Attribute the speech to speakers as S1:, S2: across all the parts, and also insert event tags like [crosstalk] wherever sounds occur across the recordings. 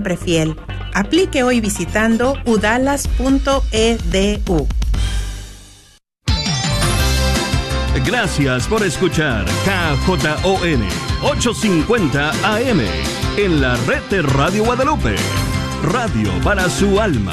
S1: siempre. Aplique hoy visitando udalas.edu.
S2: Gracias por escuchar KJON 850 AM en la red de Radio Guadalupe. Radio para su alma.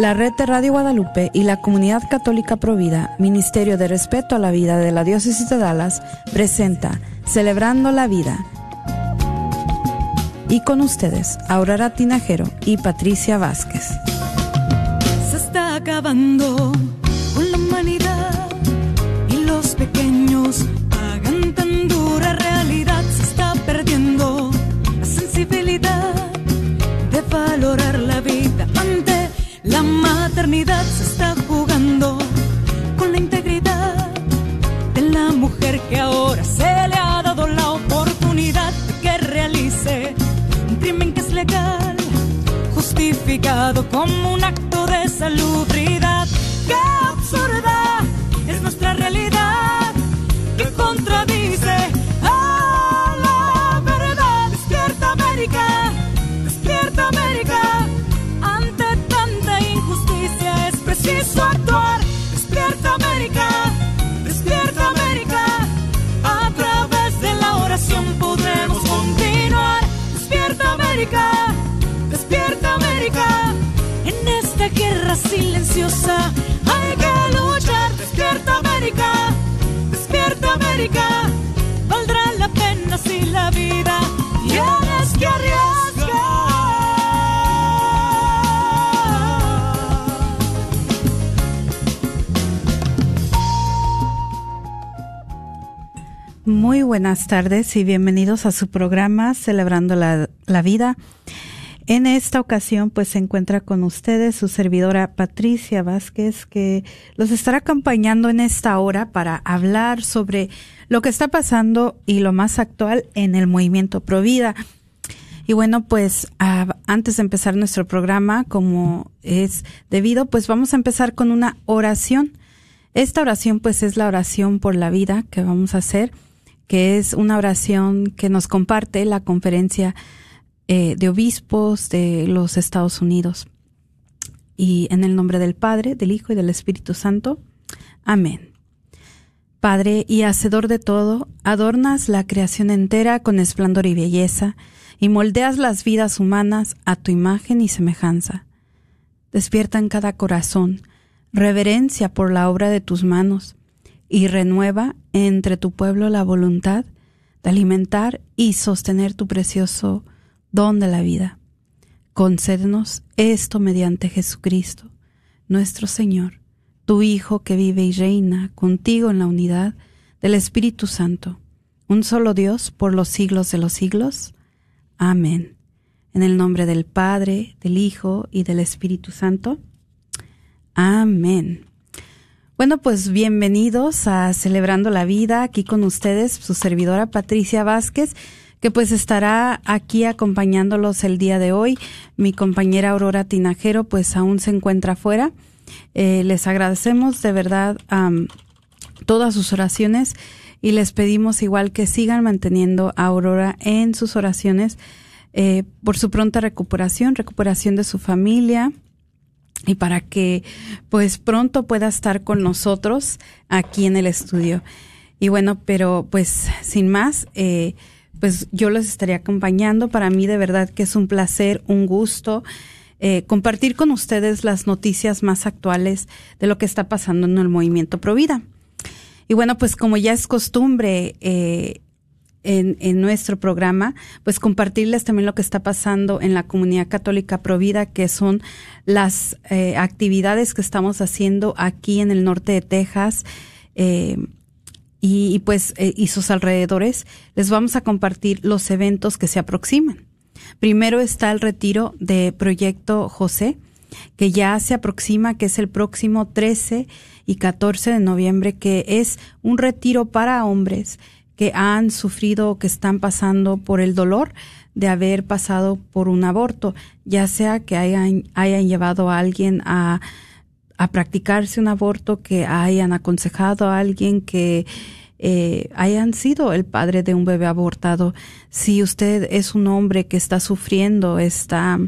S3: La red de Radio Guadalupe y la Comunidad Católica Provida, Ministerio de Respeto a la Vida de la Diócesis de Dallas, presenta Celebrando la Vida. Y con ustedes, Aurora Tinajero y Patricia Vázquez.
S4: Se está acabando la humanidad maternidad. Se está jugando con la integridad de la mujer que ahora se le ha dado la oportunidad de que realice un crimen que es legal, justificado como un acto de salubridad. América! Valdrá la pena si la vida tienes que arriesgar.
S3: Muy buenas tardes y bienvenidos a su programa Celebrando la, la Vida. En esta ocasión, pues se encuentra con ustedes su servidora Patricia Vázquez, que los estará acompañando en esta hora para hablar sobre lo que está pasando y lo más actual en el movimiento Provida. Y bueno, pues antes de empezar nuestro programa, como es debido, pues vamos a empezar con una oración. Esta oración, pues es la oración por la vida que vamos a hacer, que es una oración que nos comparte la conferencia eh, de obispos de los Estados Unidos. Y en el nombre del Padre, del Hijo y del Espíritu Santo. Amén. Padre y Hacedor de todo, adornas la creación entera con esplendor y belleza, y moldeas las vidas humanas a tu imagen y semejanza. Despierta en cada corazón reverencia por la obra de tus manos, y renueva entre tu pueblo la voluntad de alimentar y sostener tu precioso don de la vida. Concédenos esto mediante Jesucristo, nuestro Señor, tu Hijo que vive y reina contigo en la unidad del Espíritu Santo, un solo Dios por los siglos de los siglos. Amén. En el nombre del Padre, del Hijo y del Espíritu Santo. Amén. Bueno, pues bienvenidos a Celebrando la Vida, aquí con ustedes, su servidora Patricia Vázquez que pues estará aquí acompañándolos el día de hoy. Mi compañera Aurora Tinajero pues aún se encuentra afuera. Eh, les agradecemos de verdad todas sus oraciones y les pedimos igual que sigan manteniendo a Aurora en sus oraciones eh, por su pronta recuperación, recuperación de su familia y para que pues pronto pueda estar con nosotros aquí en el estudio. Y bueno, pero pues sin más, eh, pues yo los estaría acompañando. Para mí de verdad que es un placer, un gusto eh, compartir con ustedes las noticias más actuales de lo que está pasando en el movimiento Provida. Y bueno, pues como ya es costumbre eh, en, en, nuestro programa, pues compartirles también lo que está pasando en la comunidad católica Provida, que son las eh, actividades que estamos haciendo aquí en el norte de Texas. Eh, y, y, pues eh, y sus alrededores, les vamos a compartir los eventos que se aproximan. Primero está el retiro de Proyecto José, que ya se aproxima, que es el próximo 13 y 14 de noviembre, que es un retiro para hombres que han sufrido o que están pasando por el dolor de haber pasado por un aborto, ya sea que hayan, hayan llevado a alguien a, a practicarse un aborto, que hayan aconsejado a alguien que eh, hayan sido el padre de un bebé abortado. Si usted es un hombre que está sufriendo esta,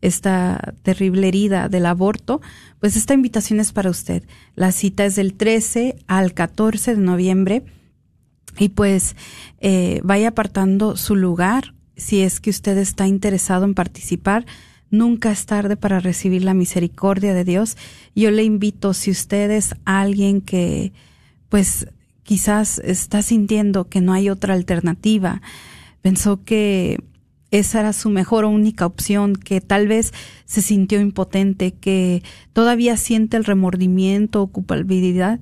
S3: esta terrible herida del aborto, pues esta invitación es para usted. La cita es del 13 al 14 de noviembre y pues eh, vaya apartando su lugar si es que usted está interesado en participar. Nunca es tarde para recibir la misericordia de Dios. Yo le invito, si usted es alguien que pues quizás está sintiendo que no hay otra alternativa, pensó que esa era su mejor o única opción, que tal vez se sintió impotente, que todavía siente el remordimiento o culpabilidad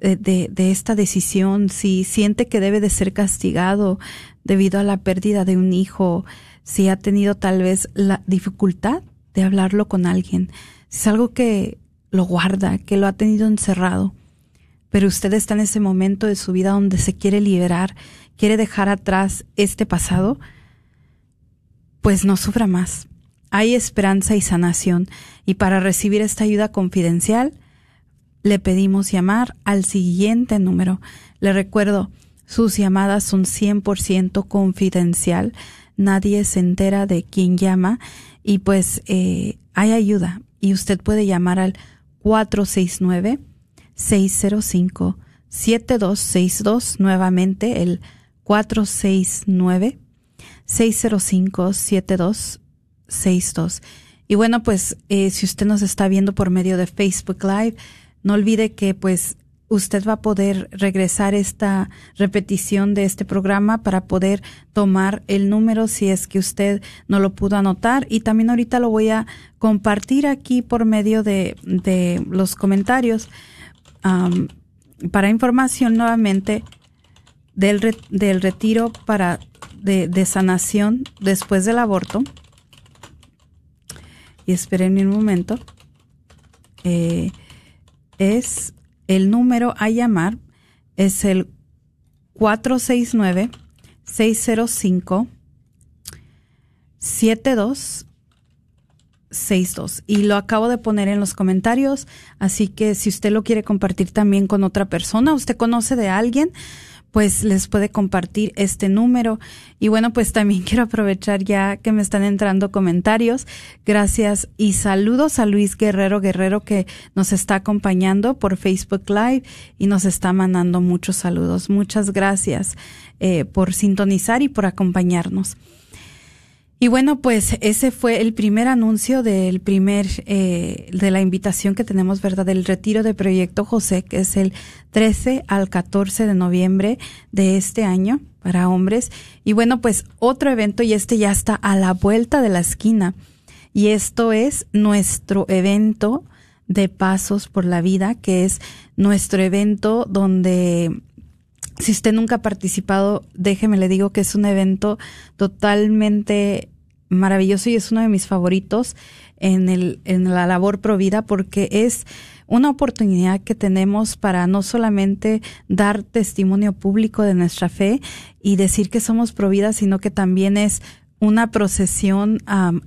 S3: de, de, esta decisión, si siente que debe de ser castigado debido a la pérdida de un hijo, si ha tenido tal vez la dificultad de hablarlo con alguien, si es algo que lo guarda, que lo ha tenido encerrado, pero usted está en ese momento de su vida donde se quiere liberar, quiere dejar atrás este pasado, pues no sufra más. Hay esperanza y sanación, y para recibir esta ayuda confidencial, le pedimos llamar al siguiente número. Le recuerdo, sus llamadas son 100% confidencial, nadie se entera de quién llama y pues eh, hay ayuda. Y usted puede llamar al 469 605 7262 nuevamente el 469 605 7262 y bueno pues eh, si usted nos está viendo por medio de Facebook Live no olvide que pues usted va a poder regresar esta repetición de este programa para poder tomar el número si es que usted no lo pudo anotar y también ahorita lo voy a compartir aquí por medio de, de los comentarios para información nuevamente del, del retiro para de, de, sanación después del aborto. Y esperen un momento. Eh, es el número a llamar es el 469 605 72 62 y lo acabo de poner en los comentarios, así que si usted lo quiere compartir también con otra persona, usted conoce de alguien, pues les puede compartir este número. Y bueno, pues también [laughs] quiero aprovechar ya que me están entrando comentarios. Gracias y saludos a Luis Guerrero Guerrero que nos está acompañando por Facebook Live y nos está mandando muchos saludos. Muchas gracias eh, por sintonizar y por acompañarnos. Y bueno, pues ese fue el primer anuncio del primer, eh, de la invitación que tenemos, ¿verdad? Del retiro de Proyecto José, que es el 13 al 14 de noviembre de este año para hombres. Y bueno, pues otro evento y este ya está a la vuelta de la esquina. Y esto es nuestro evento de Pasos por la Vida, que es nuestro evento donde si usted nunca ha participado, déjeme le digo que es un evento totalmente maravilloso y es uno de mis favoritos en, el, en la labor provida porque es una oportunidad que tenemos para no solamente dar testimonio público de nuestra fe y decir que somos providas, sino que también es una procesión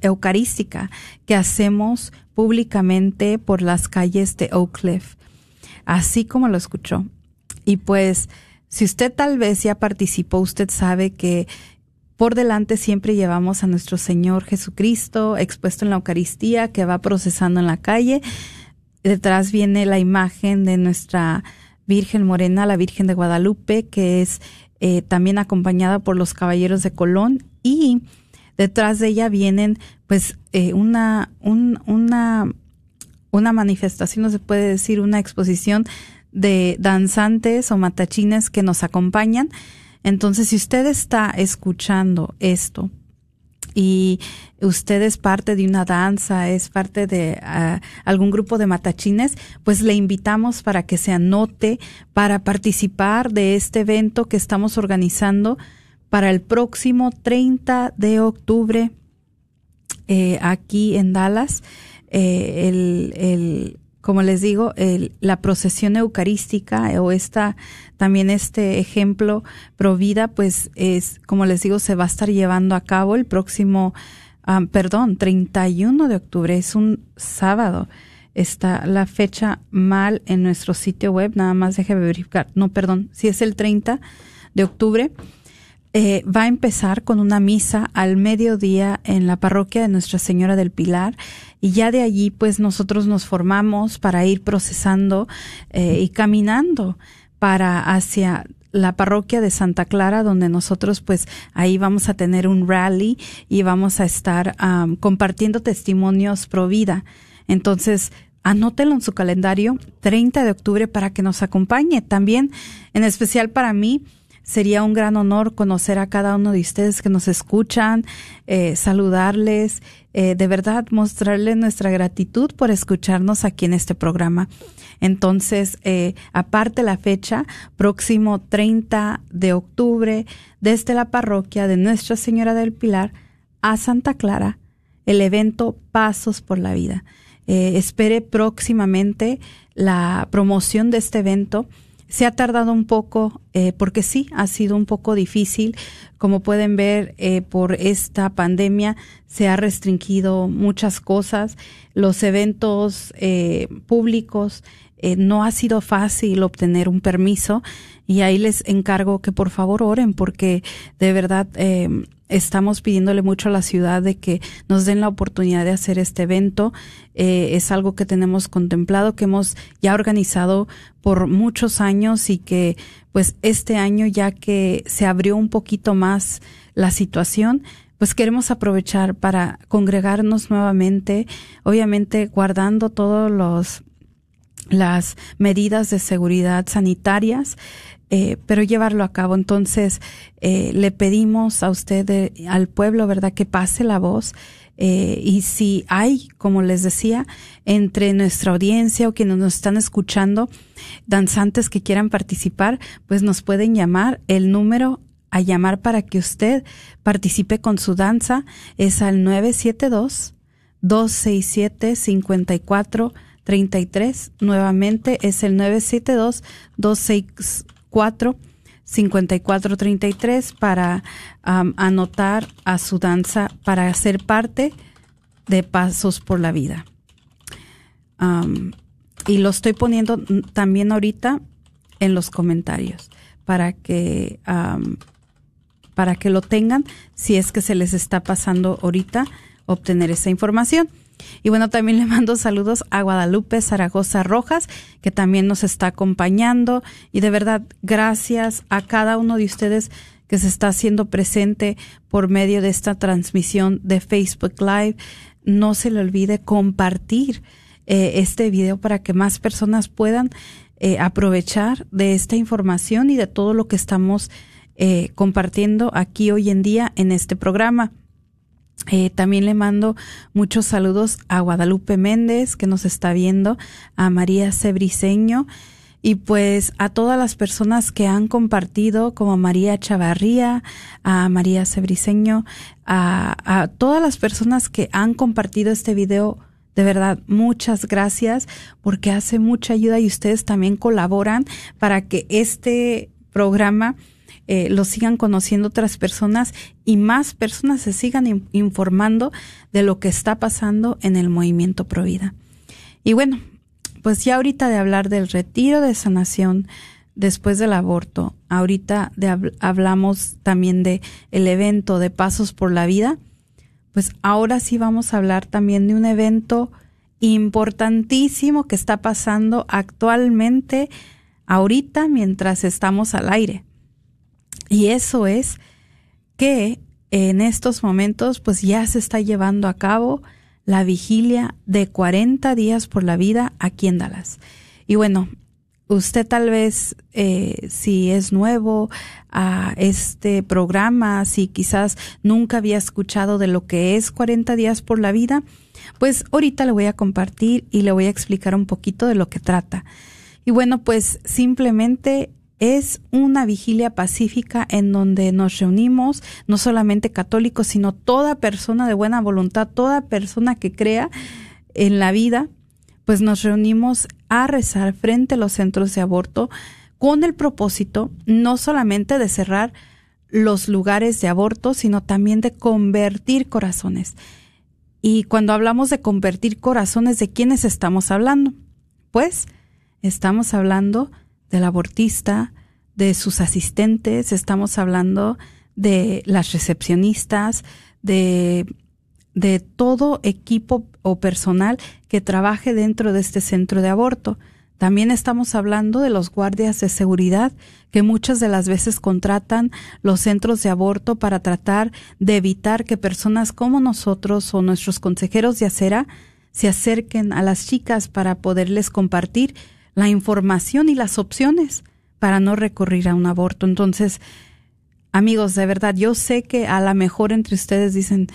S3: eucarística que hacemos públicamente por las calles de Oak Cliff, así como lo escuchó. Y pues si usted tal vez ya participó, usted sabe que por delante siempre llevamos a nuestro Señor Jesucristo expuesto en la Eucaristía que va procesando en la calle. Detrás viene la imagen de nuestra Virgen Morena, la Virgen de Guadalupe, que es eh, también acompañada por los caballeros de Colón y detrás de ella vienen pues eh, una, una, una manifestación, no se puede decir, una exposición de danzantes o matachines que nos acompañan. Entonces, si usted está escuchando esto y usted es parte de una danza, es parte de ah, algún grupo de matachines, pues le invitamos para que se anote para participar de este evento que estamos organizando para el próximo 30 de octubre eh, aquí en Dallas, eh, el, como les digo, el, la procesión eucarística o esta, también este ejemplo Provida, pues es, como les digo, se va a estar llevando a cabo el próximo, ah, perdón, 31 de octubre, es un sábado. Está la fecha mal en nuestro sitio web, nada más déjeme verificar. No, perdón, si es el 30 de octubre. Eh, va a empezar con una misa al mediodía en la parroquia de Nuestra Señora del Pilar y ya de allí pues nosotros nos formamos para ir procesando eh, y caminando para hacia la parroquia de Santa Clara, donde nosotros pues ahí vamos a tener un rally y vamos a estar compartiendo testimonios pro vida. Entonces, anótelo en su calendario, 30 de octubre, para que nos acompañe. También, en especial para mí, sería un gran honor conocer a cada uno de ustedes que nos escuchan, eh, saludarles, eh, de verdad mostrarles nuestra gratitud por escucharnos aquí en este programa. Entonces, eh, aparte la fecha, próximo 30 de octubre, desde la parroquia de Nuestra Señora del Pilar a Santa Clara, el evento Pasos por la Vida. espere próximamente la promoción de este evento se ha tardado un poco, eh, porque sí, ha sido un poco difícil. Como pueden ver, eh, por esta pandemia se ha restringido muchas cosas. Los eventos eh, públicos no ha sido fácil obtener un permiso y ahí les encargo que por favor oren porque de verdad estamos pidiéndole mucho a la ciudad de que nos den la oportunidad de hacer este evento. Eh, es algo que tenemos contemplado, que hemos ya organizado por muchos años y que pues este año ya que se abrió un poquito más la situación, pues queremos aprovechar para congregarnos nuevamente, obviamente guardando todos los las medidas de seguridad sanitarias eh, pero llevarlo a cabo. Entonces, eh, le pedimos a usted, eh, al pueblo, ¿verdad?, que pase la voz. y si hay, como les decía, entre nuestra audiencia o quienes nos están escuchando, danzantes que quieran participar, pues nos pueden llamar. El número a llamar para que usted participe con su danza es al 972 267 54 33. Nuevamente es el 972 26 4 5433 para anotar a su danza para ser parte de Pasos por la Vida. Y lo estoy poniendo también ahorita en los comentarios para que para que lo tengan si es que se les está pasando ahorita obtener esa información. Y bueno, también le mando saludos a Guadalupe Zaragoza Rojas, que también nos está acompañando. Y de verdad, gracias a cada uno de ustedes que se está haciendo presente por medio de esta transmisión de Facebook Live. No se le olvide compartir eh, este video para que más personas puedan eh, aprovechar de esta información y de todo lo que estamos eh, compartiendo aquí hoy en día en este programa. Eh, también le mando muchos saludos a Guadalupe Méndez, que nos está viendo, a María Cebriseño y pues a todas las personas que han compartido, como María Chavarría, a María Cebriseño, a, a todas las personas que han compartido este video. De verdad, muchas gracias porque hace mucha ayuda y ustedes también colaboran para que este programa eh, lo sigan conociendo otras personas y más personas se sigan informando de lo que está pasando en el movimiento Provida. Y bueno, pues ya ahorita de hablar del retiro de sanación después del aborto, ahorita de, hablamos también de el evento de Pasos por la Vida, pues ahora sí vamos a hablar también de un evento importantísimo que está pasando actualmente, ahorita mientras estamos al aire. Y eso es que en estos momentos pues ya se está llevando a cabo la vigilia de 40 días por la vida aquí en Dallas. Y bueno, usted tal vez eh, si es nuevo a este programa, si quizás nunca había escuchado de lo que es 40 días por la vida, pues ahorita le voy a compartir y le voy a explicar un poquito de lo que trata. Y bueno, pues simplemente es una vigilia pacífica en donde nos reunimos, no solamente católicos, sino toda persona de buena voluntad, toda persona que crea en la vida, pues nos reunimos a rezar frente a los centros de aborto con el propósito no solamente de cerrar los lugares de aborto, sino también de convertir corazones. Y cuando hablamos de convertir corazones, ¿de quiénes estamos hablando? Pues estamos hablando del abortista, de sus asistentes, estamos hablando de las recepcionistas, de, de todo equipo o personal que trabaje dentro de este centro de aborto. También estamos hablando de los guardias de seguridad que muchas de las veces contratan los centros de aborto para tratar de evitar que personas como nosotros o nuestros consejeros de acera se acerquen a las chicas para poderles compartir la información y las opciones para no recurrir a un aborto. Entonces, amigos, de verdad, yo sé que a lo mejor entre ustedes dicen,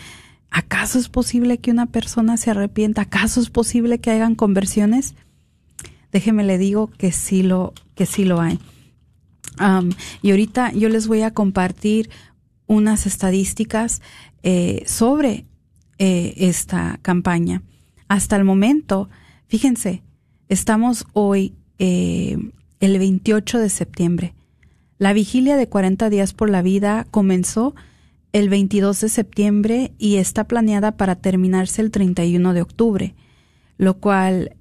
S3: ¿acaso es posible que una persona se arrepienta? ¿Acaso es posible que hagan conversiones? déjeme le digo que sí lo, que sí lo hay. y ahorita yo les voy a compartir unas estadísticas eh, sobre eh, esta campaña. Hasta el momento, fíjense, estamos hoy eh, el 28 de septiembre. La vigilia de 40 días por la vida comenzó el 22 de septiembre y está planeada para terminarse el 31 de octubre, lo cual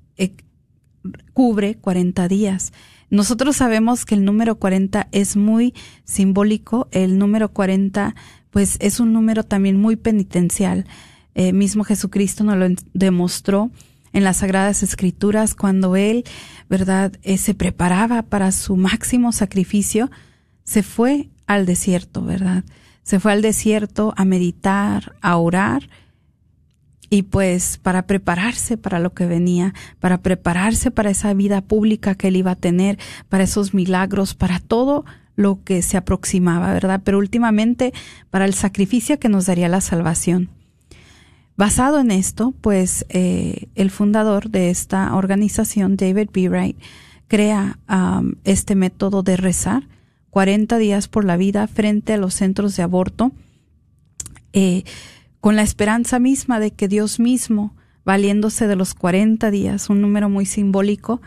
S3: cubre 40 días. Nosotros sabemos que el número 40 es muy simbólico, el número 40 pues es un número también muy penitencial. Eh, mismo Jesucristo nos lo demostró en las Sagradas Escrituras cuando él, ¿verdad?, eh, se preparaba para su máximo sacrificio, se fue al desierto, ¿verdad? Se fue al desierto a meditar, a orar, y pues para prepararse para lo que venía, para prepararse para esa vida pública que él iba a tener, para esos milagros, para todo lo que se aproximaba, ¿verdad? Pero últimamente para el sacrificio que nos daría la salvación. Basado en esto, pues eh, el fundador de esta organización, David B. Wright, crea este método de rezar 40 días por la vida frente a los centros de aborto. Eh, con la esperanza misma de que Dios mismo, valiéndose de los 40 días, un número muy simbólico,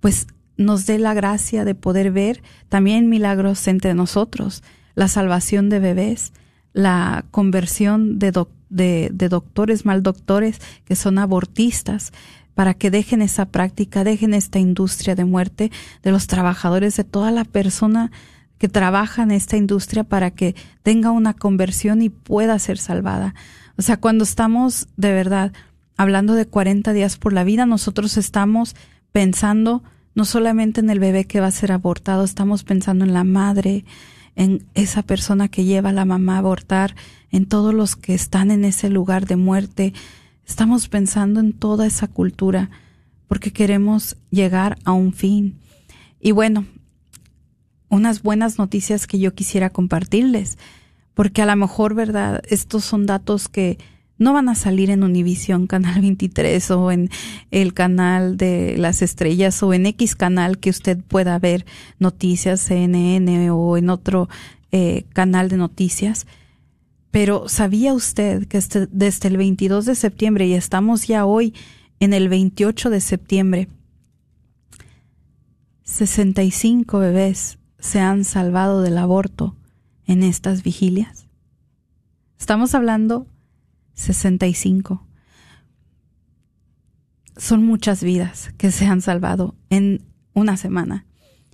S3: pues nos dé la gracia de poder ver también milagros entre nosotros, la salvación de bebés, la conversión de, de, doctores, mal doctores que son abortistas, para que dejen esa práctica, dejen esta industria de muerte de los trabajadores, de toda la persona que trabaja en esta industria para que tenga una conversión y pueda ser salvada. O sea, cuando estamos de verdad hablando de 40 días por la vida, nosotros estamos pensando no solamente en el bebé que va a ser abortado, estamos pensando en la madre, en esa persona que lleva a la mamá a abortar, en todos los que están en ese lugar de muerte. Estamos pensando en toda esa cultura porque queremos llegar a un fin. Y bueno, unas buenas noticias que yo quisiera compartirles, porque a lo mejor, ¿verdad? Estos son datos que no van a salir en Univisión Canal 23 o en el canal de las estrellas o en X canal que usted pueda ver noticias, CNN o en otro eh, canal de noticias. Pero ¿sabía usted que este, desde el 22 de septiembre y estamos ya hoy en el 28 de septiembre, 65 bebés se han salvado del aborto en estas vigilias? Estamos hablando 65. Son muchas vidas que se han salvado en una semana.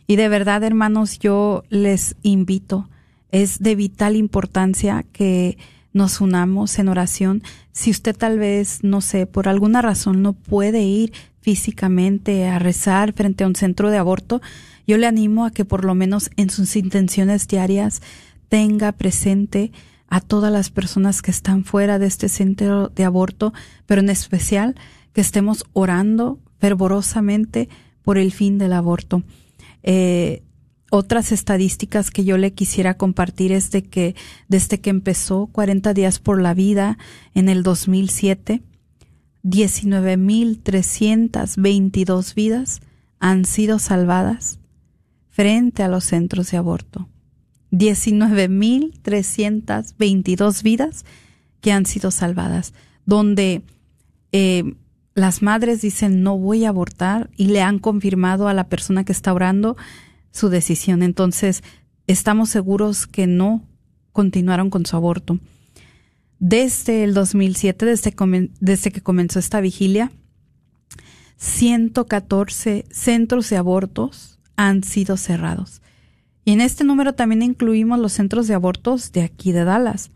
S3: Y de verdad, hermanos, yo les invito, es de vital importancia que nos unamos en oración. Si usted tal vez, no sé, por alguna razón no puede ir físicamente a rezar frente a un centro de aborto, yo le animo a que por lo menos en sus intenciones diarias tenga presente a todas las personas que están fuera de este centro de aborto, pero en especial que estemos orando fervorosamente por el fin del aborto. Eh, otras estadísticas que yo le quisiera compartir es de que desde que empezó 40 días por la vida en el 2007, 19.322 vidas han sido salvadas frente a los centros de aborto. 19.322 vidas que han sido salvadas, donde eh, las madres dicen no voy a abortar y le han confirmado a la persona que está orando su decisión. Entonces, estamos seguros que no continuaron con su aborto. Desde el 2007, desde, desde que comenzó esta vigilia, 114 centros de abortos han sido cerrados. Y en este número también incluimos los centros de abortos de aquí de Dallas.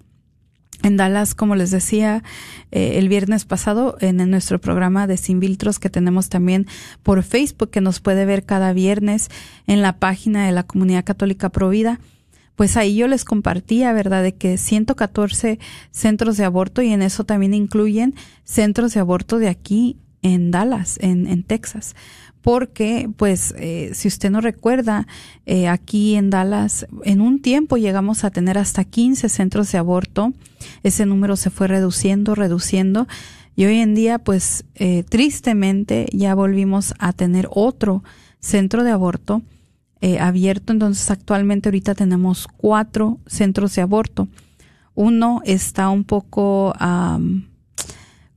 S3: En Dallas, como les decía eh, el viernes pasado, en, nuestro programa de Sin Filtros que tenemos también por Facebook, que nos puede ver cada viernes en la página de la Comunidad Católica Provida, pues ahí yo les compartía, ¿verdad?, de que 114 centros de aborto y en eso también incluyen centros de aborto de aquí en Dallas, en, en Texas porque pues eh, si usted no recuerda, eh, aquí en Dallas en un tiempo llegamos a tener hasta 15 centros de aborto, ese número se fue reduciendo, reduciendo. Y hoy en día pues eh, tristemente ya volvimos a tener otro centro de aborto abierto, entonces actualmente ahorita tenemos cuatro centros de aborto. Uno está un poco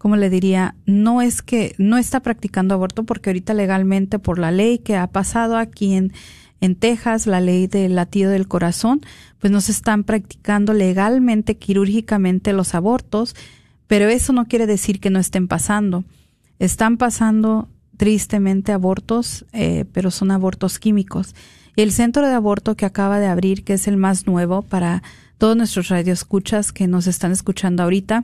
S3: como le diría, no es que no está practicando aborto porque ahorita legalmente por la ley que ha pasado aquí en, en Texas, la ley del latido del corazón, pues no se están practicando legalmente, quirúrgicamente los abortos, pero eso no quiere decir que no estén pasando. Están pasando tristemente abortos, eh, pero son abortos químicos. Y el centro de aborto que acaba de abrir, que es el más nuevo para todos nuestros radioescuchas que nos están escuchando ahorita,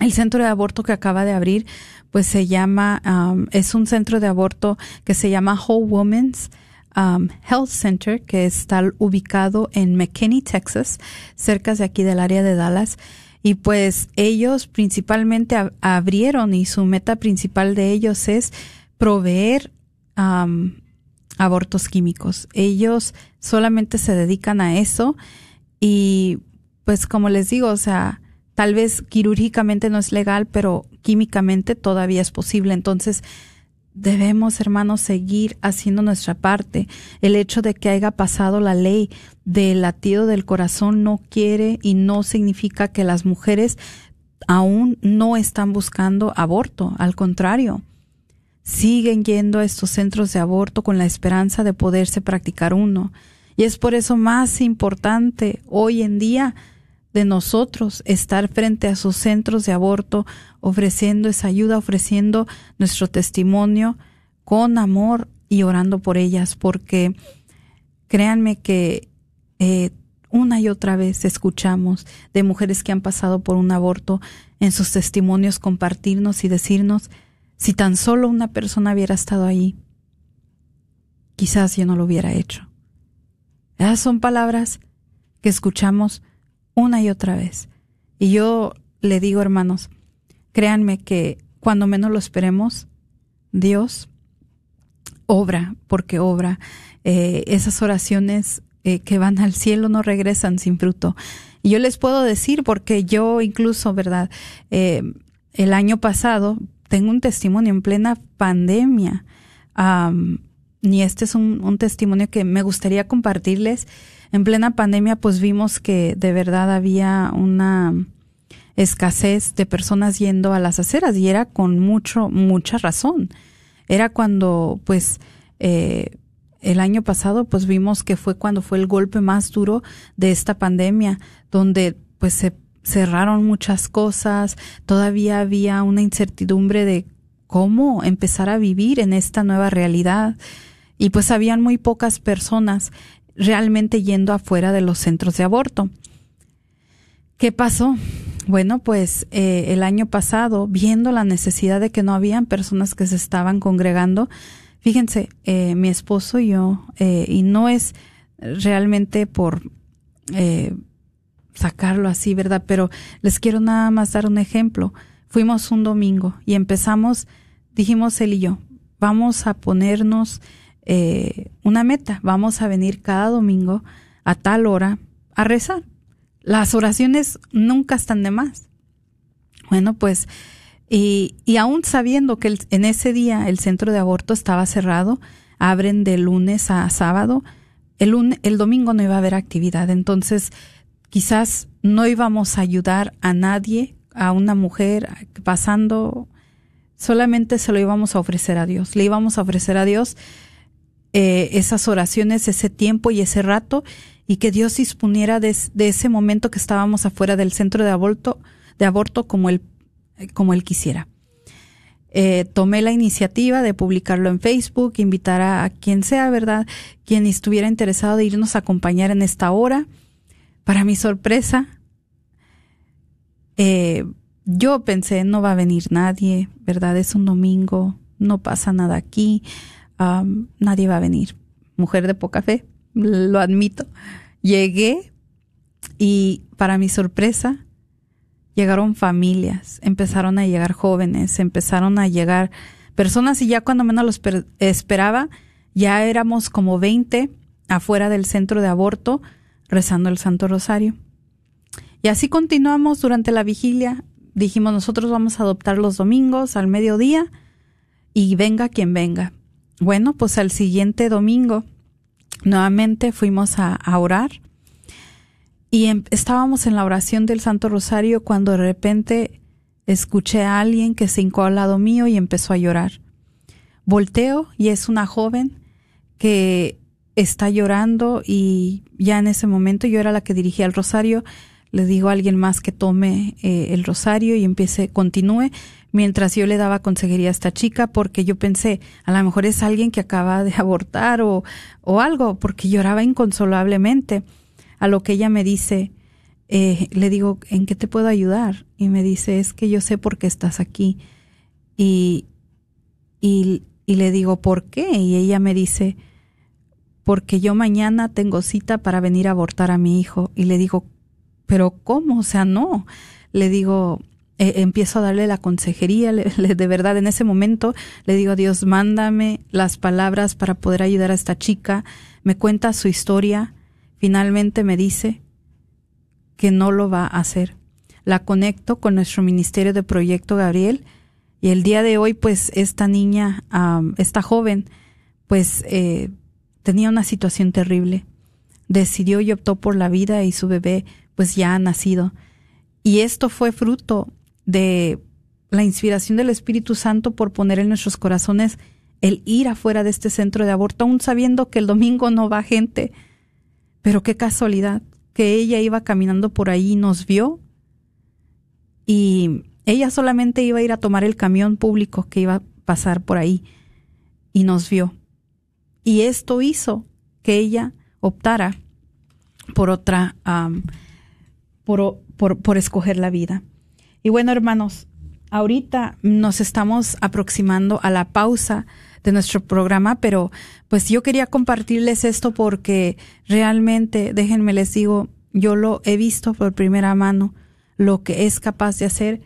S3: el centro de aborto que acaba de abrir, pues se llama, um, es un centro de aborto que se llama Whole Woman's um, Health Center, que está ubicado en McKinney, Texas, cerca de aquí del área de Dallas. Y pues ellos principalmente abrieron y su meta principal de ellos es proveer um, abortos químicos. Ellos solamente se dedican a eso y pues como les digo, o sea, Tal vez quirúrgicamente no es legal, pero químicamente todavía es posible. Entonces, debemos, hermanos, seguir haciendo nuestra parte. El hecho de que haya pasado la ley del latido del corazón no quiere y no significa que las mujeres aún no están buscando aborto. Al contrario, siguen yendo a estos centros de aborto con la esperanza de poderse practicar uno. Y es por eso más importante hoy en día de nosotros estar frente a sus centros de aborto, ofreciendo esa ayuda, ofreciendo nuestro testimonio con amor y orando por ellas, porque créanme que eh, una y otra vez escuchamos de mujeres que han pasado por un aborto en sus testimonios compartirnos y decirnos, si tan solo una persona hubiera estado ahí, quizás yo no lo hubiera hecho. Esas son palabras que escuchamos una y otra vez. Y yo le digo, hermanos, créanme que cuando menos lo esperemos, Dios obra, porque obra. Eh, esas oraciones eh, que van al cielo no regresan sin fruto. Y yo les puedo decir, porque yo incluso, ¿verdad? Eh, el año pasado tengo un testimonio en plena pandemia. y este es un, un testimonio que me gustaría compartirles en plena pandemia pues vimos que de verdad había una escasez de personas yendo a las aceras y era con mucho, mucha razón. Era cuando pues eh, el año pasado pues vimos que fue cuando fue el golpe más duro de esta pandemia, donde pues se cerraron muchas cosas, todavía había una incertidumbre de cómo empezar a vivir en esta nueva realidad y pues habían muy pocas personas realmente yendo afuera de los centros de aborto. ¿Qué pasó? Bueno, pues eh, el año pasado, viendo la necesidad de que no habían personas que se estaban congregando, fíjense, eh, mi esposo y yo, eh, y no es realmente por sacarlo así, ¿verdad? Pero les quiero nada más dar un ejemplo. Fuimos un domingo y empezamos, dijimos él y yo, vamos a ponernos eh, una meta. Vamos a venir cada domingo a tal hora a rezar. Las oraciones nunca están de más. Bueno, pues, y, y aún sabiendo que en ese día el centro de aborto estaba cerrado, abren de lunes a sábado. El, el domingo no iba a haber actividad, entonces quizás no íbamos a ayudar a nadie, a una mujer pasando, solamente se lo íbamos a ofrecer a Dios. Le íbamos a ofrecer a Dios eh, esas oraciones, ese tiempo y ese rato, y que Dios disponiera de, ese momento que estábamos afuera del centro de aborto, de aborto como él, como él quisiera. Eh, tomé la iniciativa de publicarlo en Facebook, invitar a, quien sea, ¿verdad? Quien estuviera interesado de irnos a acompañar en esta hora. Para mi sorpresa, eh, yo pensé, no va a venir nadie, ¿verdad? Es un domingo, no pasa nada aquí, nadie va a venir. Mujer de poca fe, lo admito. Llegué y para mi sorpresa, llegaron familias, empezaron a llegar jóvenes, empezaron a llegar personas y ya cuando menos los esperaba, ya éramos como 20 afuera del centro de aborto rezando el Santo Rosario. Y así continuamos durante la vigilia. Dijimos, nosotros vamos a adoptar los domingos al mediodía y venga quien venga. Bueno, pues al siguiente domingo nuevamente fuimos a, orar y em, estábamos en la oración del Santo Rosario cuando de repente escuché a alguien que se hincó al lado mío y empezó a llorar. Volteo y es una joven que está llorando y ya en ese momento yo era la que dirigía el rosario. Le digo a alguien más que tome eh, el rosario y empiece, continúe, mientras yo le daba consejería a esta chica porque yo pensé, a lo mejor es alguien que acaba de abortar o, o algo, porque lloraba inconsolablemente a lo que ella me dice, eh, le digo, ¿en qué te puedo ayudar? Y me dice, es que yo sé por qué estás aquí. Y, y, y le digo, ¿por qué? Y ella me dice, porque yo mañana tengo cita para venir a abortar a mi hijo. Y le digo, ¿pero cómo? O sea, no. Le digo, eh, empiezo a darle la consejería, de verdad, en ese momento le digo, Dios, mándame las palabras para poder ayudar a esta chica. Me cuenta su historia Finalmente me dice que no lo va a hacer. La conecto con nuestro Ministerio de Proyecto Gabriel y el día de hoy pues esta niña, esta joven, pues eh, tenía una situación terrible. Decidió y optó por la vida y su bebé pues ya ha nacido. Y esto fue fruto de la inspiración del Espíritu Santo por poner en nuestros corazones el ir afuera de este centro de aborto, aún sabiendo que el domingo no va gente, pero qué casualidad que ella iba caminando por ahí y nos vio y ella solamente iba a ir a tomar el camión público que iba a pasar por ahí y nos vio. Y esto hizo que ella optara por otra, por, por, por escoger la vida. Y bueno, hermanos, ahorita nos estamos aproximando a la pausa de nuestro programa, pero pues yo quería compartirles esto porque realmente, déjenme les digo, yo lo he visto por primera mano, lo que es capaz de hacer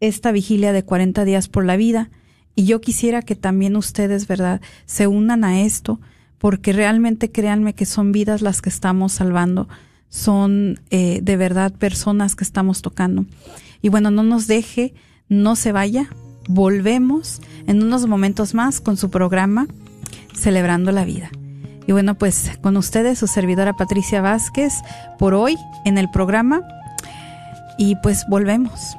S3: esta vigilia de 40 días por la vida. Y yo quisiera que también ustedes, ¿verdad?, se unan a esto, porque realmente créanme que son vidas las que estamos salvando, son eh, de verdad personas que estamos tocando. Y bueno, no nos deje, no se vaya, volvemos en unos momentos más con su programa Celebrando la Vida. Y bueno, pues con ustedes su servidora Patricia Vázquez por hoy en el programa y pues volvemos.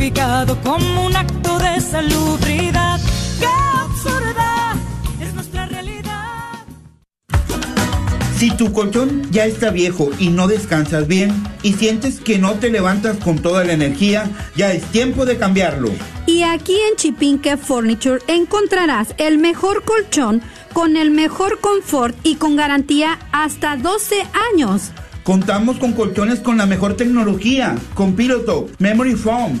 S4: justificado como un acto de salubridad. ¡Qué absurda!
S5: Si tu colchón ya está viejo y no descansas bien y sientes que no te levantas con toda la energía, ya es tiempo de cambiarlo.
S6: Y aquí en Chipinque Furniture encontrarás el mejor colchón con el mejor confort y con garantía hasta 12 años
S5: Contamos con colchones con la mejor tecnología, con Pilotop, Memory Foam,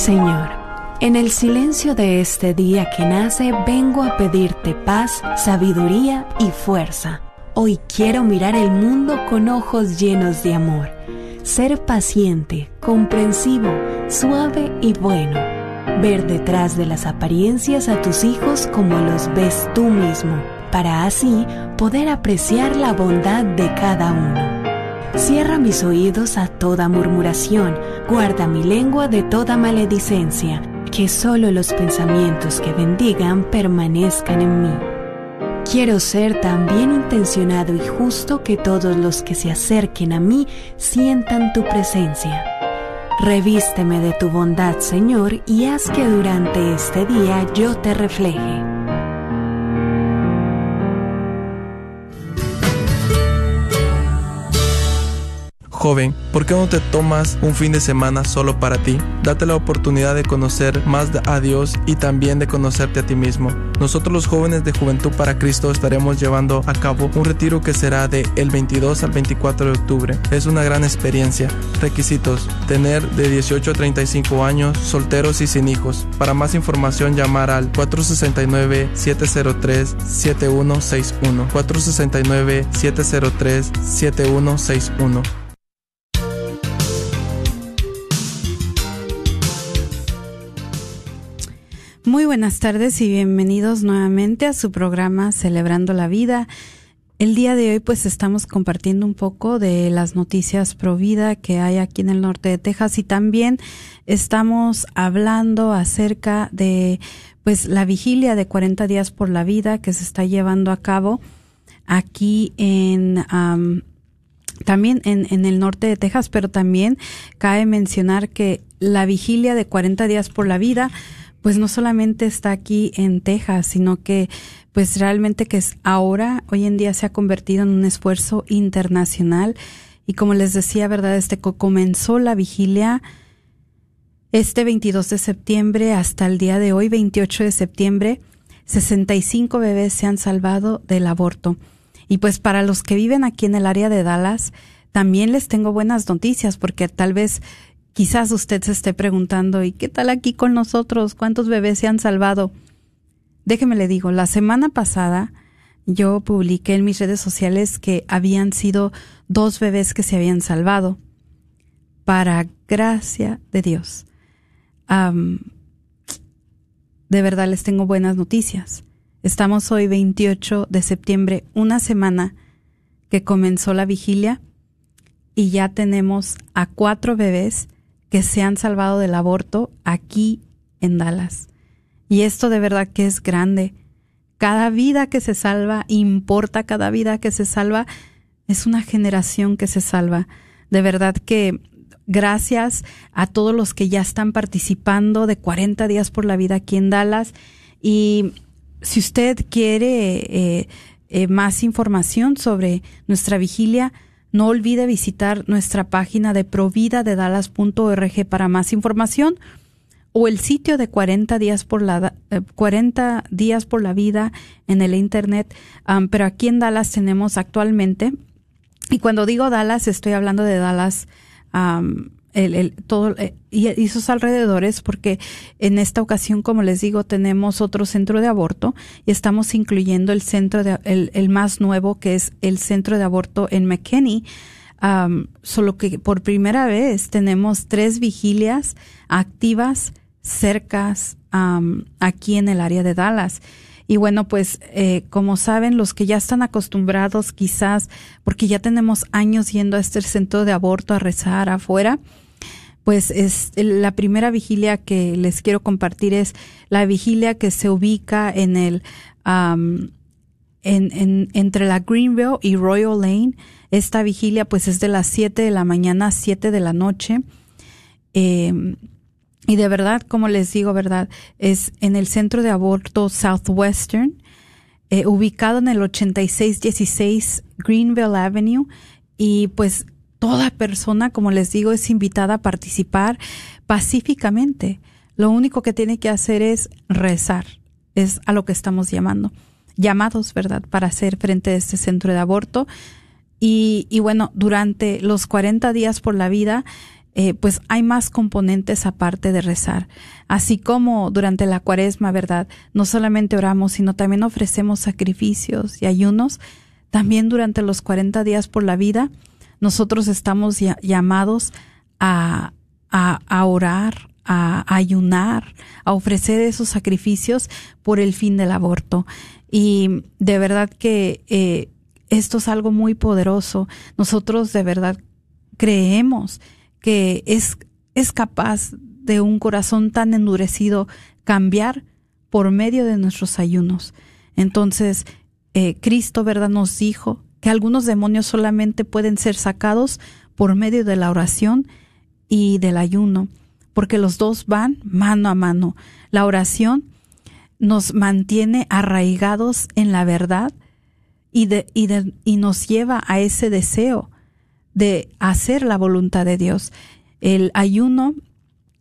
S7: Señor, en el silencio de este día que nace vengo a pedirte paz, sabiduría y fuerza. Hoy quiero mirar el mundo con ojos llenos de amor, ser paciente, comprensivo, suave y bueno, ver detrás de las apariencias a tus hijos como los ves tú mismo, para así poder apreciar la bondad de cada uno. Cierra mis oídos a toda murmuración, guarda mi lengua de toda maledicencia, que solo los pensamientos que bendigan permanezcan en mí. Quiero ser tan bien intencionado y justo que todos los que se acerquen a mí sientan tu presencia. Revísteme de tu bondad, Señor, y haz que durante este día yo te refleje.
S8: Joven, ¿por qué no te tomas un fin de semana solo para ti? Date la oportunidad de conocer más a Dios y también de conocerte a ti mismo. Nosotros los jóvenes de Juventud para Cristo estaremos llevando a cabo un retiro que será de el 22 al 24 de octubre. Es una gran experiencia. Requisitos: tener de 18 a 35 años, solteros y sin hijos. Para más información llamar al 469 703 7161. 469 703 7161.
S3: Muy buenas tardes y bienvenidos nuevamente a su programa Celebrando la Vida. El día de hoy pues estamos compartiendo un poco de las noticias pro vida que hay aquí en el norte de Texas y también estamos hablando acerca de pues la vigilia de 40 días por la vida que se está llevando a cabo aquí en también en, en el norte de Texas, pero también cabe mencionar que la vigilia de 40 días por la vida pues no solamente está aquí en Texas, sino que pues realmente que es ahora, hoy en día se ha convertido en un esfuerzo internacional y como les decía, ¿verdad? Este comenzó la vigilia este 22 de septiembre hasta el día de hoy, 28 de septiembre, 65 bebés se han salvado del aborto. Y pues para los que viven aquí en el área de Dallas, también les tengo buenas noticias porque tal vez Quizás usted se esté preguntando, ¿y qué tal aquí con nosotros? ¿Cuántos bebés se han salvado? Déjeme le digo, la semana pasada yo publiqué en mis redes sociales que habían sido dos bebés que se habían salvado. Para gracia de Dios. de verdad les tengo buenas noticias. Estamos hoy 28 de septiembre, una semana que comenzó la vigilia y ya tenemos a cuatro bebés que se han salvado del aborto aquí en Dallas. Y esto de verdad que es grande. Cada vida que se salva importa, cada vida que se salva es una generación que se salva. De verdad que gracias a todos los que ya están participando de 40 días por la vida aquí en Dallas. Y si usted quiere eh, eh, más información sobre nuestra vigilia, no olvide visitar nuestra página de providadedalas.org para más información o el sitio de 40 días por la 40 eh, días por la vida en el internet, pero aquí en Dallas tenemos actualmente y cuando digo Dallas estoy hablando de Dallas el, todo eh, y, sus alrededores porque en esta ocasión como les digo tenemos otro centro de aborto y estamos incluyendo el centro de el, más nuevo que es el centro de aborto en McKinney. Solo que por primera vez tenemos tres vigilias activas cercas aquí en el área de Dallas y bueno, pues eh, como saben, los que ya están acostumbrados quizás, porque ya tenemos años yendo a este centro de aborto a rezar afuera, pues es la primera vigilia que les quiero compartir es la vigilia que se ubica en el en, en, entre la Greenville y Royal Lane. Esta vigilia pues es de las 7 de la mañana a 7 de la noche. Eh, y de verdad, como les digo, verdad, es en el centro de aborto Southwestern, eh, ubicado en el 8616 Greenville Avenue. Y pues toda persona, como les digo, es invitada a participar pacíficamente. Lo único que tiene que hacer es rezar. Es a lo que estamos llamando. Llamados, ¿verdad?, para hacer frente a este centro de aborto. Y, y bueno, durante los 40 días por la vida, eh, pues hay más componentes aparte de rezar. Así como durante la cuaresma, ¿verdad? No solamente oramos, sino también ofrecemos sacrificios y ayunos. También durante los 40 días por la vida, nosotros estamos llamados a, a, orar, a, ayunar, a ofrecer esos sacrificios por el fin del aborto. Y de verdad que eh, esto es algo muy poderoso. Nosotros de verdad creemos que es, es capaz de un corazón tan endurecido cambiar por medio de nuestros ayunos. Entonces, eh, Cristo, ¿verdad?, nos dijo que algunos demonios solamente pueden ser sacados por medio de la oración y del ayuno, porque los dos van mano a mano. La oración nos mantiene arraigados en la verdad y, de, y, de, y nos lleva a ese deseo de hacer la voluntad de Dios. El ayuno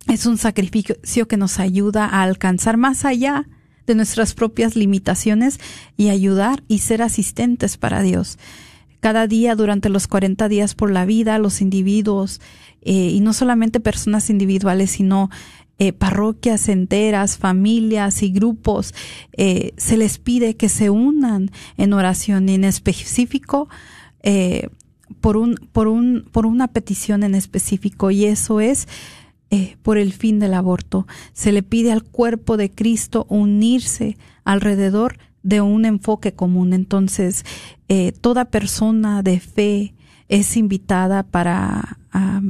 S3: es un sacrificio que nos ayuda a alcanzar más allá de nuestras propias limitaciones y ayudar y ser asistentes para Dios. Cada día durante los 40 días por la vida, los individuos, eh, y no solamente personas individuales, sino eh, parroquias enteras, familias y grupos, eh, se les pide que se unan en oración y en específico por un, por un, por una petición en específico y eso es eh, por el fin del aborto. Se le pide al cuerpo de Cristo unirse alrededor de un enfoque común. Entonces, eh, toda persona de fe es invitada para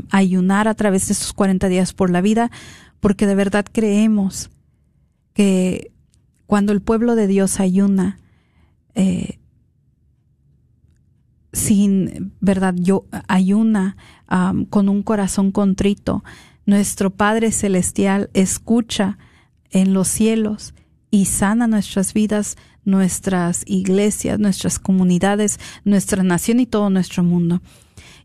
S3: ayunar a través de estos 40 días por la vida, porque de verdad creemos que cuando el pueblo de Dios ayuna, eh, sin, ¿verdad? Yo ayuna con un corazón contrito. Nuestro Padre Celestial escucha en los cielos y sana nuestras vidas, nuestras iglesias, nuestras comunidades, nuestra nación y todo nuestro mundo.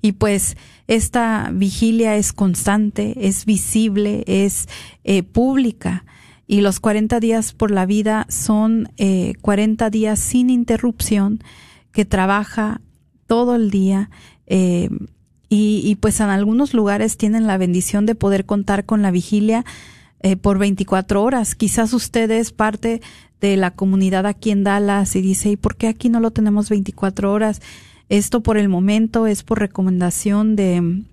S3: Y pues esta vigilia es constante, es visible, es eh, pública. Y los 40 días por la vida son eh, 40 días sin interrupción que trabaja todo el día. Eh, y, pues en algunos lugares tienen la bendición de poder contar con la vigilia eh, por 24 horas. Quizás usted es parte de la comunidad aquí en Dallas y dice, ¿y por qué aquí no lo tenemos 24 horas? Esto por el momento es por recomendación de,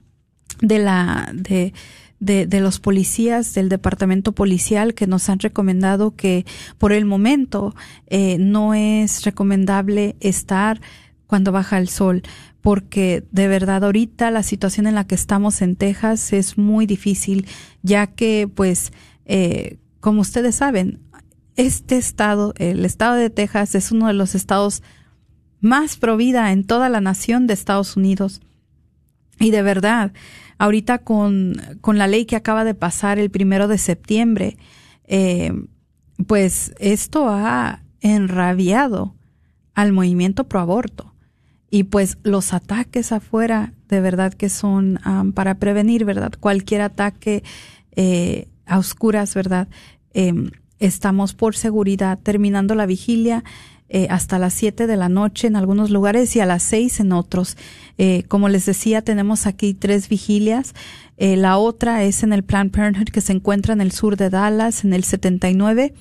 S3: de la, de, de, los policías del departamento policial que nos han recomendado que por el momento eh, no es recomendable estar cuando baja el sol, porque de verdad ahorita la situación en la que estamos en Texas es muy difícil, ya que pues, eh, como ustedes saben, este estado, el estado de Texas es uno de los estados más provida en toda la nación de Estados Unidos. Y de verdad, ahorita con, con la ley que acaba de pasar el primero de septiembre, eh, pues esto ha enrabiado al movimiento pro aborto y pues los ataques afuera de verdad que son para prevenir, ¿verdad? Cualquier ataque eh, a oscuras, ¿verdad? Em, estamos por seguridad terminando la vigilia eh, hasta las 7 de la noche en algunos lugares y a las 6 en otros. Eh, como les decía, tenemos aquí tres vigilias. la otra es en el Planned Parenthood que se encuentra en el sur de Dallas, en el 79.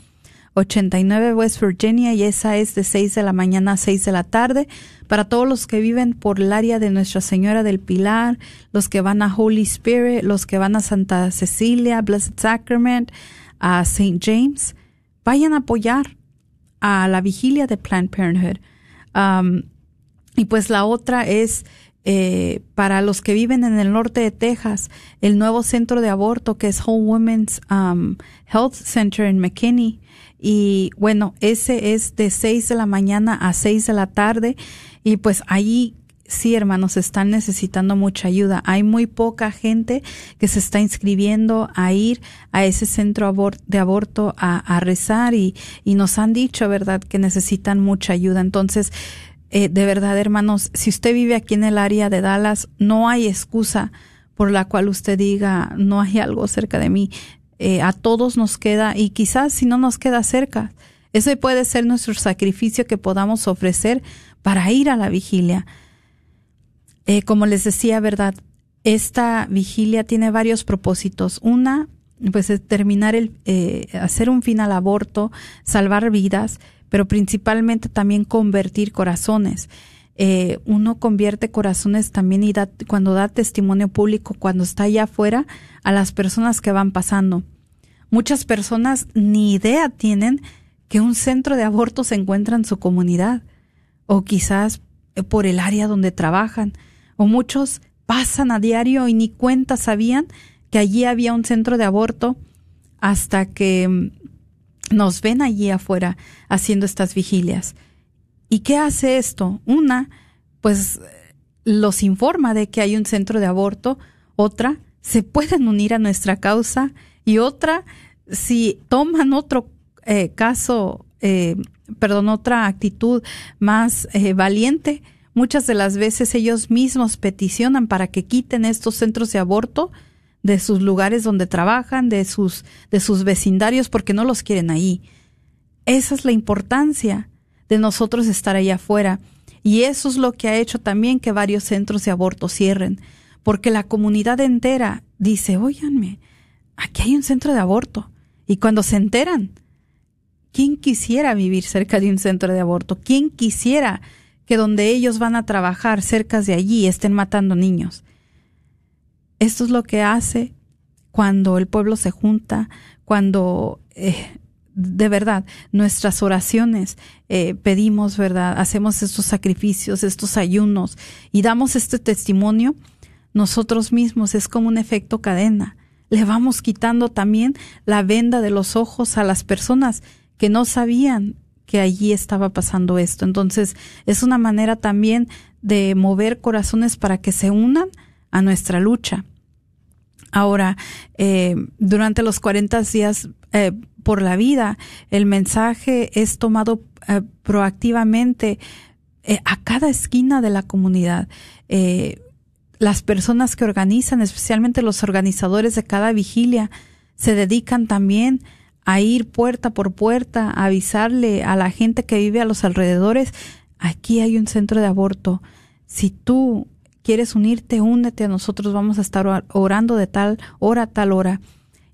S3: 89 West Virginia y esa es de 6 de la mañana a 6 de la tarde para todos los que viven por el área de Nuestra Señora del Pilar, los que van a Holy Spirit, los que van a Santa Cecilia, Blessed Sacrament, a St. James, vayan a apoyar a la vigilia de Planned Parenthood. Um, y pues la otra es Eh, para los que viven en el norte de Texas, el nuevo centro de aborto que es Whole Women's um, Health Center en McKinney. Y bueno, ese es de 6 de la mañana a 6 de la tarde. Y pues ahí sí, hermanos, están necesitando mucha ayuda. Hay muy poca gente que se está inscribiendo a ir a ese centro de aborto a, rezar y, y, nos han dicho, ¿verdad?, que necesitan mucha ayuda. Entonces, eh, de verdad, hermanos, si usted vive aquí en el área de Dallas, no hay excusa por la cual usted diga, no hay algo cerca de mí. Eh, a todos nos queda, y quizás si no nos queda cerca, ese puede ser nuestro sacrificio que podamos ofrecer para ir a la vigilia. Eh, como les decía, ¿verdad? Esta vigilia tiene varios propósitos. Una, pues es terminar el, hacer un fin al aborto, salvar vidas, pero principalmente también convertir corazones. Eh, uno convierte corazones también y da, cuando da testimonio público, cuando está allá afuera, a las personas que van pasando. Muchas personas ni idea tienen que un centro de aborto se encuentra en su comunidad o quizás eh, por el área donde trabajan o muchos pasan a diario y ni cuenta sabían que allí había un centro de aborto hasta que mm, nos ven allí afuera haciendo estas vigilias. ¿Y qué hace esto? Una, pues los informa de que hay un centro de aborto, otra, se pueden unir a nuestra causa y otra, si toman otro eh, caso, eh, perdón, otra actitud más eh, valiente, muchas de las veces ellos mismos peticionan para que quiten estos centros de aborto de sus lugares donde trabajan, de sus, de sus vecindarios, porque no los quieren ahí. Esa es la importancia de nosotros estar allá afuera. Y eso es lo que ha hecho también que varios centros de aborto cierren, porque la comunidad entera dice, óiganme, aquí hay un centro de aborto. Y cuando se enteran, ¿quién quisiera vivir cerca de un centro de aborto? ¿Quién quisiera que donde ellos van a trabajar cerca de allí estén matando niños? Esto es lo que hace cuando el pueblo se junta, cuando eh, de verdad nuestras oraciones eh, pedimos, ¿verdad? Hacemos estos sacrificios, estos ayunos y damos este testimonio, nosotros mismos es como un efecto cadena. Le vamos quitando también la venda de los ojos a las personas que no sabían que allí estaba pasando esto. Entonces, es una manera también de mover corazones para que se unan a nuestra lucha. Ahora, eh, durante los 40 días eh, por la vida, el mensaje es tomado eh, proactivamente a cada esquina de la comunidad. las personas que organizan, especialmente los organizadores de cada vigilia, se dedican también a ir puerta por puerta, a avisarle a la gente que vive a los alrededores, aquí hay un centro de aborto. Si tú quieres unirte, únete nosotros, vamos a estar orando de tal hora a tal hora.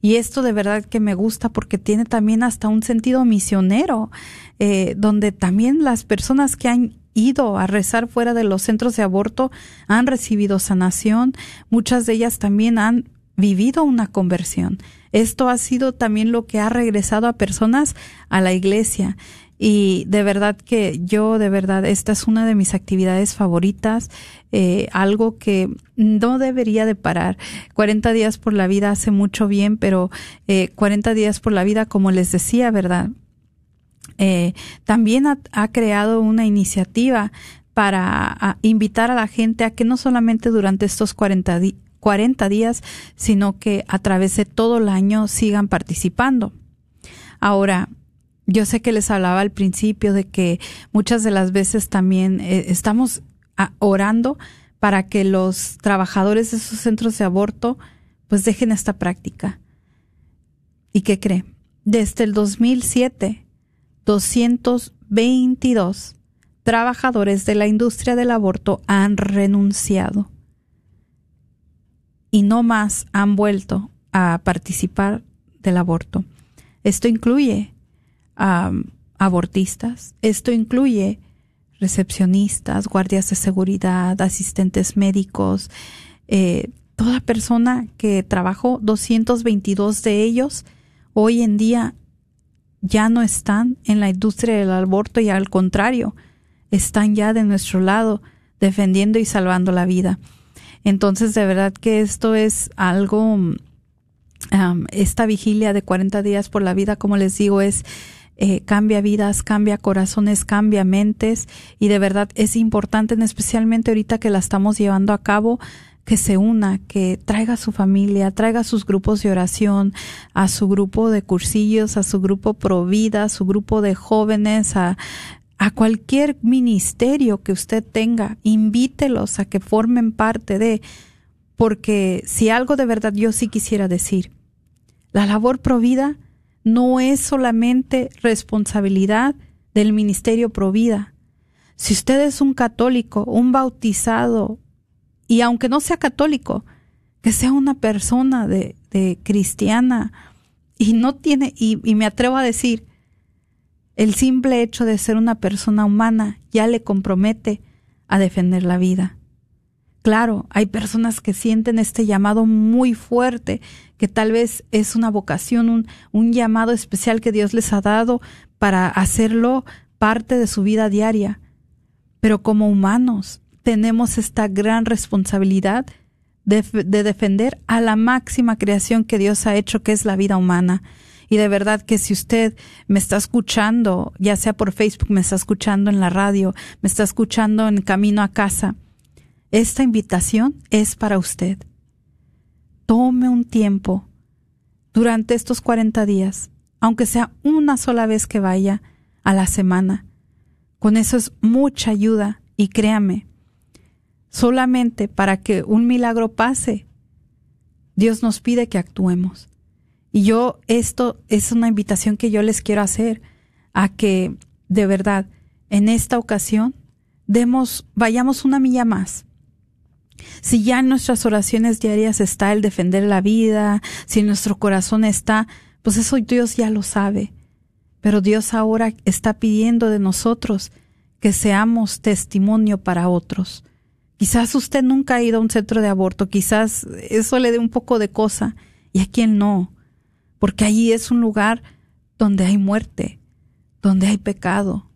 S3: Y esto de verdad que me gusta porque tiene también hasta un sentido misionero, eh, donde también las personas que han ido a rezar fuera de los centros de aborto han recibido sanación, muchas de ellas también han vivido una conversión. Esto ha sido también lo que ha regresado a personas a la iglesia. Y de verdad que yo, de verdad, esta es una de mis actividades favoritas, eh, algo que no debería de parar. 40 días por la vida hace mucho bien, pero eh, 40 días por la vida, como les decía, ¿verdad? Eh, también ha, creado una iniciativa para invitar a la gente a que no solamente durante estos 40, 40 días, sino que a través de todo el año sigan participando. Ahora, yo sé que les hablaba al principio de que muchas de las veces también eh, estamos ah, orando para que los trabajadores de esos centros de aborto pues dejen esta práctica. ¿Y qué cree? Desde el 2007, 222 trabajadores de la industria del aborto han renunciado y no más han vuelto a participar del aborto. Esto incluye abortistas. Esto incluye recepcionistas, guardias de seguridad, asistentes médicos, eh, toda persona que trabajó, 222 de ellos hoy en día ya no están en la industria del aborto y al contrario, están ya de nuestro lado defendiendo y salvando la vida. Entonces, de verdad que esto es algo, esta vigilia de 40 días por la vida, como les digo, es eh, cambia vidas, cambia corazones, cambia mentes y de verdad es importante, especialmente ahorita que la estamos llevando a cabo, que se una, que traiga a su familia, traiga a sus grupos de oración, a su grupo de cursillos, a su grupo pro vida, a su grupo de jóvenes, a, a cualquier ministerio que usted tenga, invítelos a que formen parte de, porque si algo de verdad yo sí quisiera decir, la labor provida no es solamente responsabilidad del Ministerio Provida. Si usted es un católico, un bautizado, y aunque no sea católico, que sea una persona de, de cristiana y no tiene, y, y me atrevo a decir, el simple hecho de ser una persona humana ya le compromete a defender la vida. Claro, hay personas que sienten este llamado muy fuerte, que tal vez es una vocación, un, llamado especial que Dios les ha dado para hacerlo parte de su vida diaria. Pero como humanos tenemos esta gran responsabilidad de, de, defender a la máxima creación que Dios ha hecho, que es la vida humana. Y de verdad que si usted me está escuchando, ya sea por Facebook, me está escuchando en la radio, me está escuchando en camino a casa, esta invitación es para usted. Tome un tiempo durante estos 40 días, aunque sea una sola vez que vaya a la semana. Con eso es mucha ayuda y créame, solamente para que un milagro pase, Dios nos pide que actuemos. Y yo, esto es una invitación que yo les quiero hacer a que, de verdad, en esta ocasión, demos, vayamos una milla más si ya en nuestras oraciones diarias está el defender la vida, si en nuestro corazón está, pues eso Dios ya lo sabe. Pero Dios ahora está pidiendo de nosotros que seamos testimonio para otros. Quizás usted nunca ha ido a un centro de aborto, quizás eso le dé un poco de cosa, y a quien no, porque allí es un lugar donde hay muerte, donde hay pecado,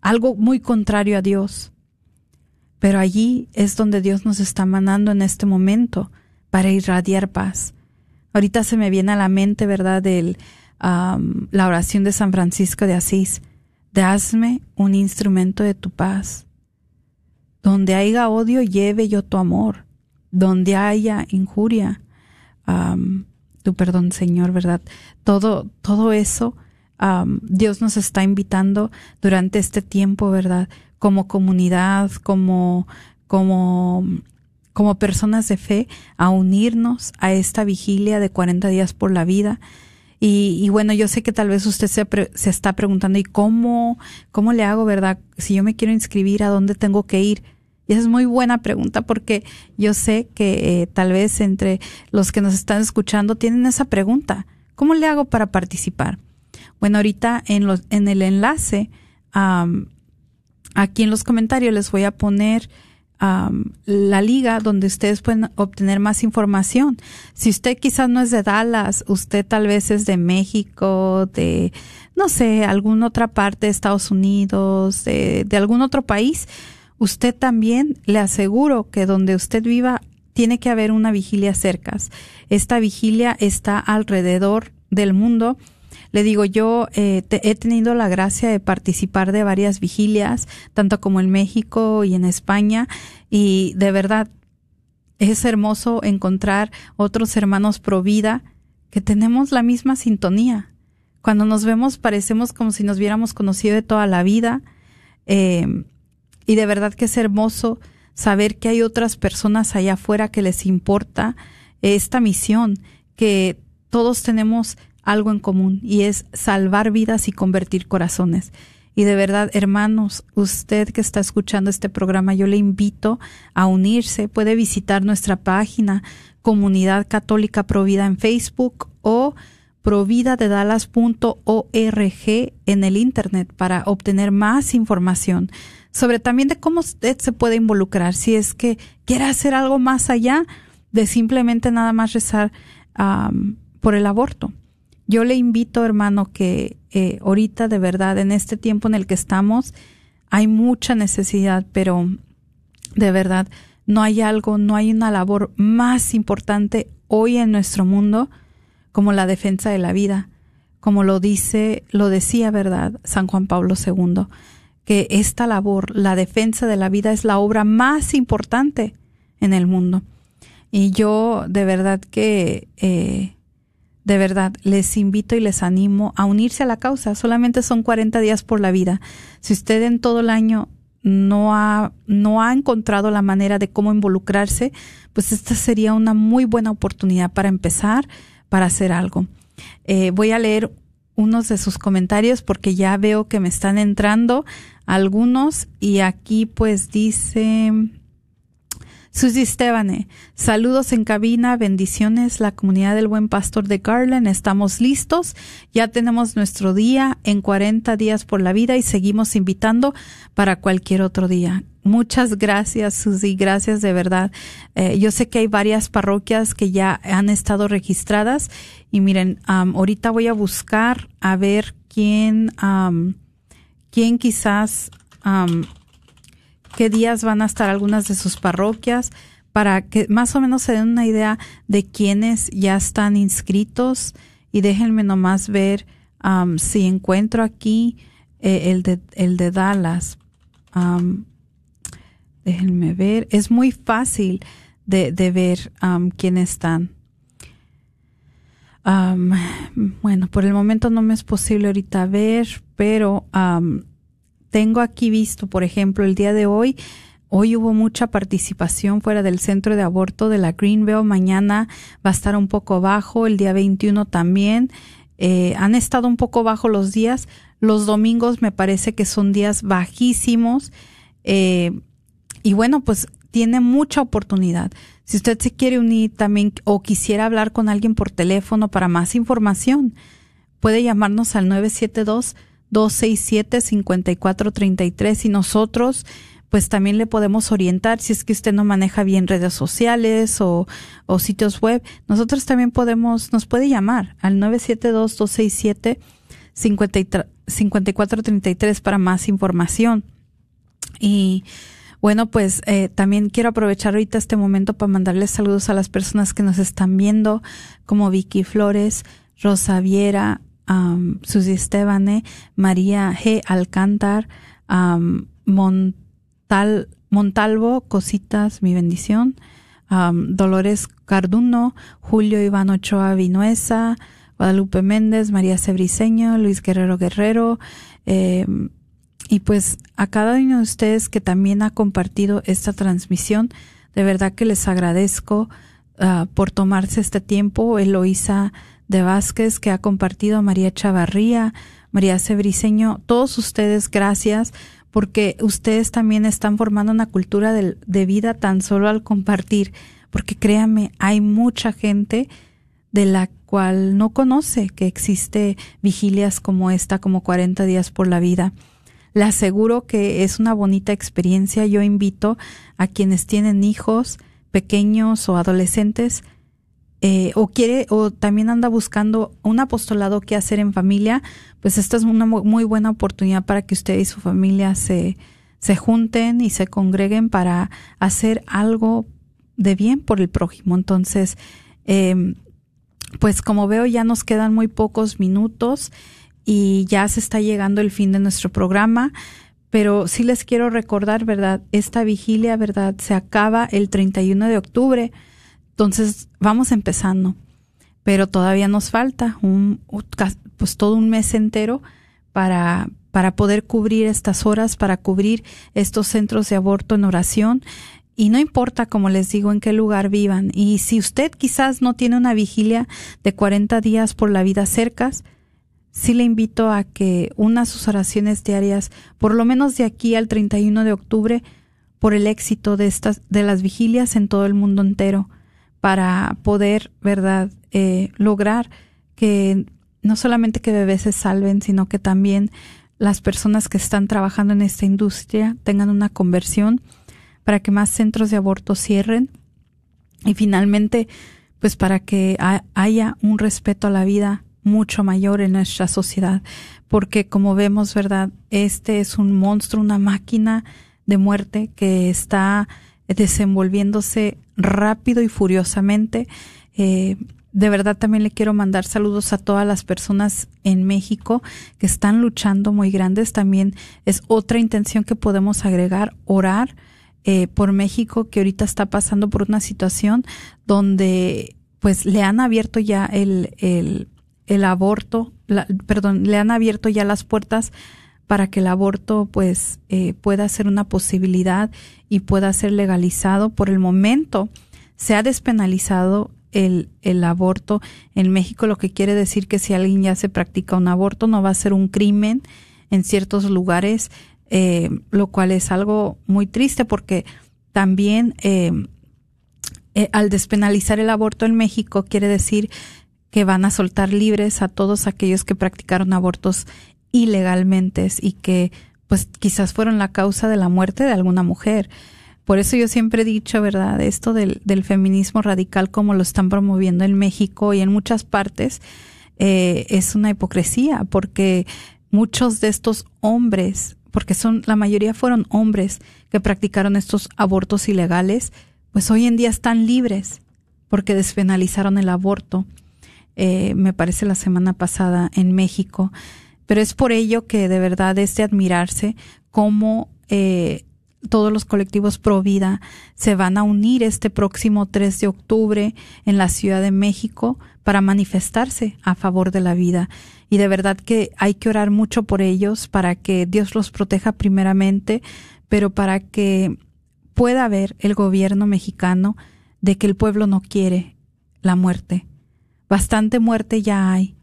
S3: algo muy contrario a Dios. Pero allí es donde Dios nos está mandando en este momento para irradiar paz. Ahorita se me viene a la mente, ¿verdad?, del, la oración de San Francisco de Asís. Hazme un instrumento de tu paz. Donde haya odio, lleve yo tu amor. Donde haya injuria, tu perdón, Señor, ¿verdad? Todo, todo eso, Dios nos está invitando durante este tiempo, ¿verdad? Como comunidad, como, como, como personas de fe, a unirnos a esta vigilia de 40 días por la vida. Y, y, bueno, yo sé que tal vez usted se, se, está preguntando, ¿y cómo, cómo le hago, verdad? Si yo me quiero inscribir, ¿a dónde tengo que ir? Y esa es muy buena pregunta porque yo sé que eh, tal vez entre los que nos están escuchando tienen esa pregunta. ¿Cómo le hago para participar? Bueno, ahorita en, los, en el enlace Aquí en los comentarios les voy a poner la liga donde ustedes pueden obtener más información. Si usted quizás no es de Dallas, usted tal vez es de México, de, no sé, alguna otra parte de Estados Unidos, de, de algún otro país, usted también le aseguro que donde usted viva tiene que haber una vigilia cerca. Esta vigilia está alrededor del mundo le digo, yo eh, he tenido la gracia de participar de varias vigilias, tanto como en México y en España, y de verdad es hermoso encontrar otros hermanos pro vida que tenemos la misma sintonía. Cuando nos vemos parecemos como si nos hubiéramos conocido de toda la vida. Eh, y de verdad que es hermoso saber que hay otras personas allá afuera que les importa esta misión, que todos tenemos algo en común y es salvar vidas y convertir corazones. Y de verdad, hermanos, usted que está escuchando este programa, yo le invito a unirse. Puede visitar nuestra página Comunidad Católica Provida en Facebook o providadedalas.org en el Internet para obtener más información sobre también de cómo usted se puede involucrar si es que quiere hacer algo más allá de simplemente nada más rezar por el aborto. Yo le invito, hermano, que eh, ahorita de verdad, en este tiempo en el que estamos, hay mucha necesidad, pero de verdad, no hay algo, no hay una labor más importante hoy en nuestro mundo como la defensa de la vida, como lo dice, lo decía, ¿verdad? San Juan Pablo II, que esta labor, la defensa de la vida es la obra más importante en el mundo. Y yo de verdad que, eh, de verdad, les invito y les animo a unirse a la causa. Solamente son 40 días por la vida. Si usted en todo el año no ha, no ha encontrado la manera de cómo involucrarse, pues esta sería una muy buena oportunidad para empezar, para hacer algo. Eh, voy a leer unos de sus comentarios porque ya veo que me están entrando algunos y aquí pues dice Susi Estebane, saludos en cabina, bendiciones, la comunidad del buen pastor de Garland, estamos listos, ya tenemos nuestro día en 40 días por la vida y seguimos invitando para cualquier otro día. Muchas gracias, Susi, gracias de verdad. Eh, yo sé que hay varias parroquias que ya han estado registradas y miren, ahorita voy a buscar a ver quién, quién quizás qué días van a estar algunas de sus parroquias para que más o menos se den una idea de quiénes ya están inscritos y déjenme nomás ver um, si encuentro aquí eh, el, de, el de Dallas. Déjenme ver. Es muy fácil de, de ver um, quiénes están. bueno, por el momento no me es posible ahorita ver, pero tengo aquí visto, por ejemplo, el día de hoy, Hoy hubo mucha participación fuera del centro de aborto de la Greenville. Mañana va a estar un poco bajo. El día 21 también. Eh, han estado un poco bajo los días. Los domingos me parece que son días bajísimos. Eh, y bueno, pues tiene mucha oportunidad. Si usted se quiere unir también o quisiera hablar con alguien por teléfono para más información, puede llamarnos al 972 267-5433 y nosotros pues también le podemos orientar si es que usted no maneja bien redes sociales o, sitios web. Nosotros también podemos, nos puede llamar al 972-267-5433 para más información. Y bueno, pues eh, también quiero aprovechar ahorita este momento para mandarles saludos a las personas que nos están viendo, como Vicky Flores, Rosa Viera, um, Susi Estebane, María G. Alcántar, Montal, Montalvo, Cositas, mi bendición, Dolores Carduno, Julio Iván Ochoa Vinuesa, Guadalupe Méndez, María Cebriseño, Luis Guerrero Guerrero, em, y pues a cada uno de ustedes que también ha compartido esta transmisión, de verdad que les agradezco ah, por tomarse este tiempo. Eloísa de Vázquez que ha compartido, María Chavarría, María Cebriseño, todos ustedes, gracias, porque ustedes también están formando una cultura de, vida tan solo al compartir, porque créanme, hay mucha gente de la cual no conoce que existe vigilias como esta, como 40 días por la vida. Le aseguro que es una bonita experiencia. Yo invito a quienes tienen hijos pequeños o adolescentes eh, o quiere o también anda buscando un apostolado que hacer en familia, pues esta es una muy buena oportunidad para que usted y su familia se, se junten y se congreguen para hacer algo de bien por el prójimo. Entonces, eh, pues como veo ya nos quedan muy pocos minutos y ya se está llegando el fin de nuestro programa pero sí les quiero recordar, ¿verdad? Esta vigilia, ¿verdad? Se acaba el 31 de octubre. Entonces, vamos empezando, pero todavía nos falta un, pues todo un mes entero para, para poder cubrir estas horas, para cubrir estos centros de aborto en oración. Y no importa, como les digo, en qué lugar vivan. Y si usted quizás no tiene una vigilia de 40 días por la vida cercas, sí le invito a que una sus oraciones diarias, por lo menos de aquí al 31 de octubre, por el éxito de estas, de las vigilias en todo el mundo entero para poder, ¿verdad?, eh, lograr que no solamente que bebés se salven, sino que también las personas que están trabajando en esta industria tengan una conversión para que más centros de aborto cierren y finalmente, pues para que haya un respeto a la vida mucho mayor en nuestra sociedad, porque como vemos, ¿verdad? Este es un monstruo, una máquina de muerte que está desenvolviéndose rápido y furiosamente. Eh, de verdad también le quiero mandar saludos a todas las personas en México que están luchando muy grandes. También es otra intención que podemos agregar, orar eh, por México que ahorita está pasando por una situación donde pues le han abierto ya el, el, el aborto, perdón, le han abierto ya las puertas para que el aborto pues eh, pueda ser una posibilidad y pueda ser legalizado. Por el momento se ha despenalizado el, el aborto en México, lo que quiere decir que si alguien ya se practica un aborto no va a ser un crimen en ciertos lugares, eh, lo cual es algo muy triste porque también eh, eh, al despenalizar el aborto en México quiere decir que van a soltar libres a todos aquellos que practicaron abortos ilegalmente y que pues quizás fueron la causa de la muerte de alguna mujer. Por eso yo siempre he dicho, ¿verdad? Esto del, del feminismo radical como lo están promoviendo en México y en muchas partes eh, es una hipocresía porque muchos de estos hombres, porque son la mayoría fueron hombres que practicaron estos abortos ilegales, pues hoy en día están libres porque despenalizaron el aborto. Eh, me parece la semana pasada en México. Pero es por ello que de verdad es de admirarse cómo eh, todos los colectivos pro vida se van a unir este próximo 3 de octubre en la Ciudad de México para manifestarse a favor de la vida. Y de verdad que hay que orar mucho por ellos para que Dios los proteja primeramente, pero para que pueda ver el gobierno mexicano de que el pueblo no quiere la muerte. Bastante muerte ya hay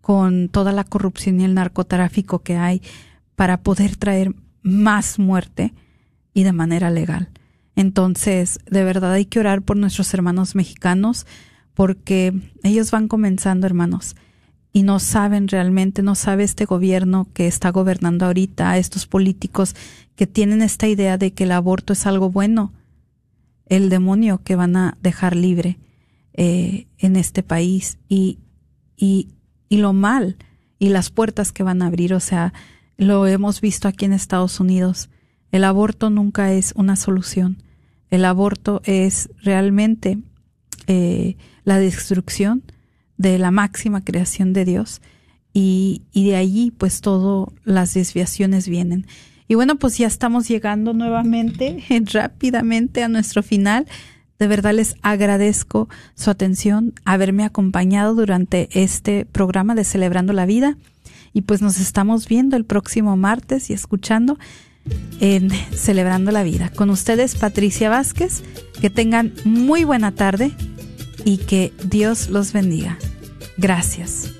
S3: con toda la corrupción y el narcotráfico que hay para poder traer más muerte y de manera legal. Entonces, de verdad hay que orar por nuestros hermanos mexicanos porque ellos van comenzando, hermanos, y no saben realmente, no sabe este gobierno que está gobernando ahorita, estos políticos que tienen esta idea de que el aborto es algo bueno, el demonio que van a dejar libre eh, en este país y, y, y lo mal y las puertas que van a abrir, o sea, lo hemos visto aquí en Estados Unidos el aborto nunca es una solución. El aborto es realmente eh, la destrucción de la máxima creación de Dios y, y de allí pues todas las desviaciones vienen. Y bueno, pues ya estamos llegando nuevamente [laughs] rápidamente a nuestro final. De verdad les agradezco su atención, haberme acompañado durante este programa de Celebrando la Vida. Y pues nos estamos viendo el próximo martes y escuchando en Celebrando la Vida. Con ustedes, Patricia Vázquez. Que tengan muy buena tarde y que Dios los bendiga. Gracias.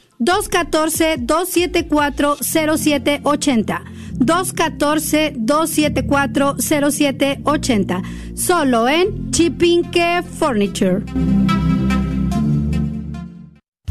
S6: 214-274-0780. 214-274-0780. Solo en Chipinque Furniture.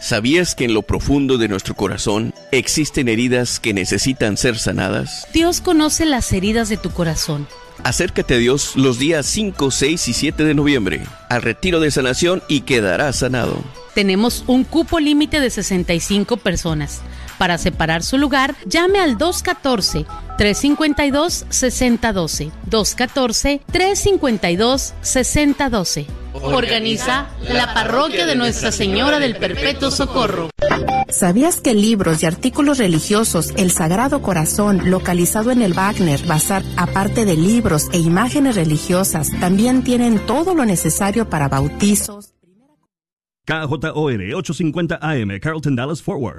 S9: ¿Sabías que en lo profundo de nuestro corazón existen heridas que necesitan ser sanadas?
S10: Dios conoce las heridas de tu corazón
S9: Acércate a Dios los días 5, 6 y 7 de noviembre al retiro de sanación y quedarás sanado.
S10: Tenemos un cupo límite de 65 personas. Para separar su lugar, llame al 214-352-6012. 214-352-6012. Organiza la parroquia de Nuestra Señora del Perpetuo Socorro.
S11: ¿Sabías que libros y artículos religiosos, el Sagrado Corazón, localizado en el Wagner Bazar, aparte de libros e imágenes religiosas, también tienen todo lo necesario para bautizos?
S2: KJOR 850 AM, Carlton Dallas Forward.